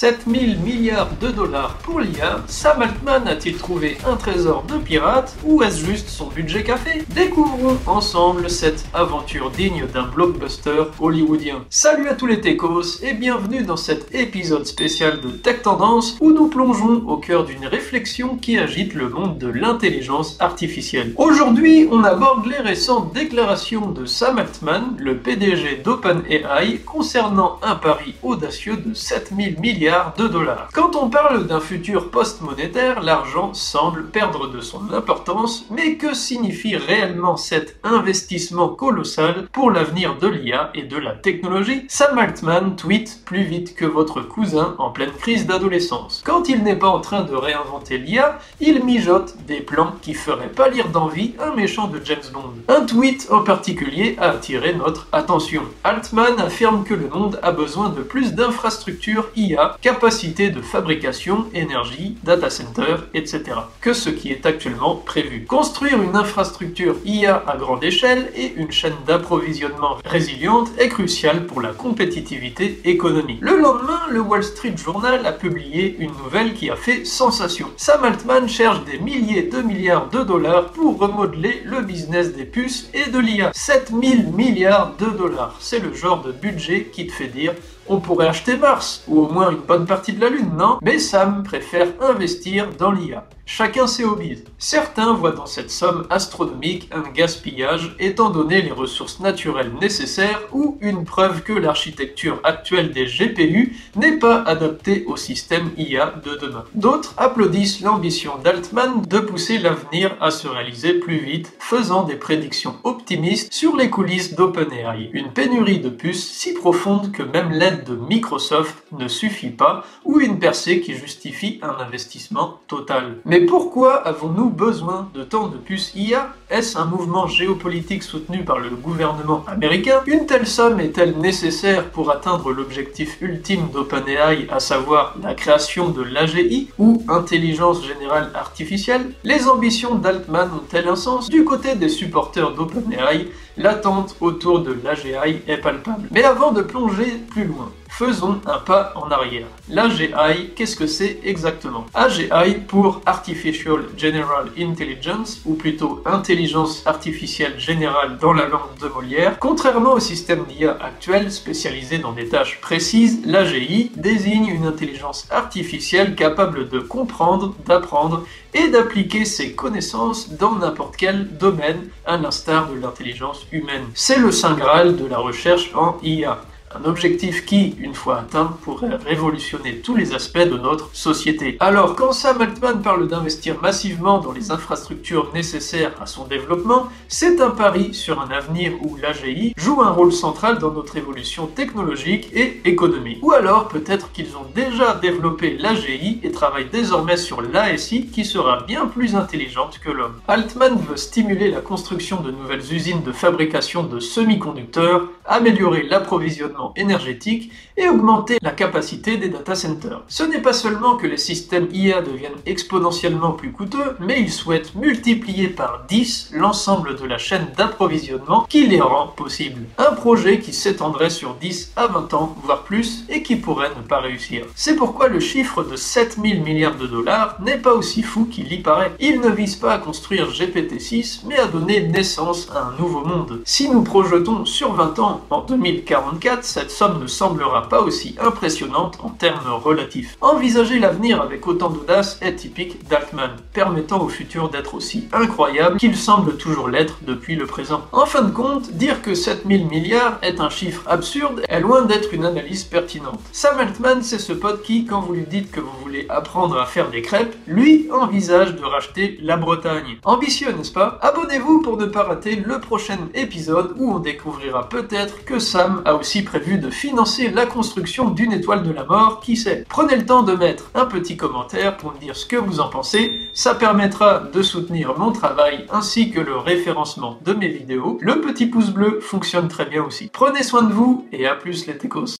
7000 milliards de dollars pour l'IA, Sam Altman a-t-il trouvé un trésor de pirate ou est-ce juste son budget café? Découvrons ensemble cette aventure digne d'un blockbuster hollywoodien. Salut à tous les techos et bienvenue dans cet épisode spécial de Tech Tendance où nous plongeons au cœur d'une réflexion qui agite le monde de l'intelligence artificielle. Aujourd'hui, on aborde les récentes déclarations de Sam Altman, le PDG d'OpenAI, concernant un pari audacieux de 7000 milliards de dollars. Quand on parle d'un futur post-monétaire, l'argent semble perdre de son importance, mais que signifie réellement cet investissement colossal pour l'avenir de l'IA et de la technologie? Sam Altman tweet plus vite que votre cousin en pleine crise d'adolescence. Quand il n'est pas en train de réinventer l'IA, il mijote des plans qui feraient pas lire d'envie un méchant de James Bond. Un tweet en particulier a attiré notre attention. Altman affirme que le monde a besoin de plus d'infrastructures IA, capacité de fabrication, énergie, data center, etc. que ce qui est actuellement prévu. Construire une infrastructure IA à grande échelle et une chaîne d'approvisionnement résiliente est crucial pour la compétitivité économique. Le lendemain, le Wall Street Journal a publié une nouvelle qui a fait sensation. Sam Altman cherche des milliers de milliards de dollars pour remodeler le business des puces et de l'IA. 7000 milliards de dollars. C'est le genre de budget qui te fait dire on pourrait acheter Mars, ou au moins une bonne partie de la Lune, non? Mais Sam préfère investir dans l'IA. Chacun ses hobbies. Certains voient dans cette somme astronomique un gaspillage étant donné les ressources naturelles nécessaires ou une preuve que l'architecture actuelle des GPU n'est pas adaptée au système IA de demain. D'autres applaudissent l'ambition d'Altman de pousser l'avenir à se réaliser plus vite, faisant des prédictions optimistes sur les coulisses d'OpenAI. Une pénurie de puces si profonde que même l'aide de Microsoft ne suffit pas ou une percée qui justifie un investissement total. Mais pourquoi avons-nous besoin de tant de puces IA Est-ce un mouvement géopolitique soutenu par le gouvernement américain? Une telle somme est-elle nécessaire pour atteindre l'objectif ultime d'OpenAI, à savoir la création de l'AGI ou intelligence générale artificielle? Les ambitions d'Altman ont-elles un sens? Du côté des supporters d'OpenAI, l'attente autour de l'AGI est palpable. Mais avant de plonger plus loin, faisons un pas en arrière. L'AGI, qu'est-ce que c'est exactement AGI pour Artificial General Intelligence, ou plutôt Intelligence Artificielle Générale dans la langue de Molière. Contrairement au système d'IA actuel spécialisé dans des tâches précises, l'AGI désigne une intelligence artificielle capable de comprendre, d'apprendre et d'appliquer ses connaissances dans n'importe quel domaine, à l'instar de l'intelligence humaine. C'est le saint graal de la recherche en IA. Un objectif qui, une fois atteint, pourrait révolutionner tous les aspects de notre société. Alors, quand Sam Altman parle d'investir massivement dans les infrastructures nécessaires à son développement, c'est un pari sur un avenir où l'AGI joue un rôle central dans notre évolution technologique et économique. Ou alors, peut-être qu'ils ont déjà développé l'AGI et travaillent désormais sur l'ASI qui sera bien plus intelligente que l'homme. Altman veut stimuler la construction de nouvelles usines de fabrication de semi-conducteurs, améliorer l'approvisionnement énergétique et augmenter la capacité des data centers. Ce n'est pas seulement que les systèmes IA deviennent exponentiellement plus coûteux, mais ils souhaitent multiplier par 10 l'ensemble de la chaîne d'approvisionnement qui les rend possibles. Un projet qui s'étendrait sur 10 à 20 ans, voire plus, et qui pourrait ne pas réussir. C'est pourquoi le chiffre de 7000 milliards de dollars n'est pas aussi fou qu'il y paraît. Il ne vise pas à construire GPT-6, mais à donner naissance à un nouveau monde. Si nous projetons sur 20 ans, en 2044, cette somme ne semblera pas aussi impressionnante en termes relatifs. Envisager l'avenir avec autant d'audace est typique d'Altman, permettant au futur d'être aussi incroyable qu'il semble toujours l'être depuis le présent. En fin de compte, dire que 7000 milliards est un chiffre absurde est loin d'être une analyse pertinente. Sam Altman, c'est ce pote qui, quand vous lui dites que vous voulez apprendre à faire des crêpes, lui envisage de racheter la Bretagne. Ambitieux, n'est-ce pas? Abonnez-vous pour ne pas rater le prochain épisode où on découvrira peut-être que Sam a aussi prévu de financer la construction d'une étoile de la mort, qui sait? Prenez le temps de mettre un petit commentaire pour me dire ce que vous en pensez, ça permettra de soutenir mon travail ainsi que le référencement de mes vidéos. Le petit pouce bleu fonctionne très bien aussi. Prenez soin de vous et à plus les techos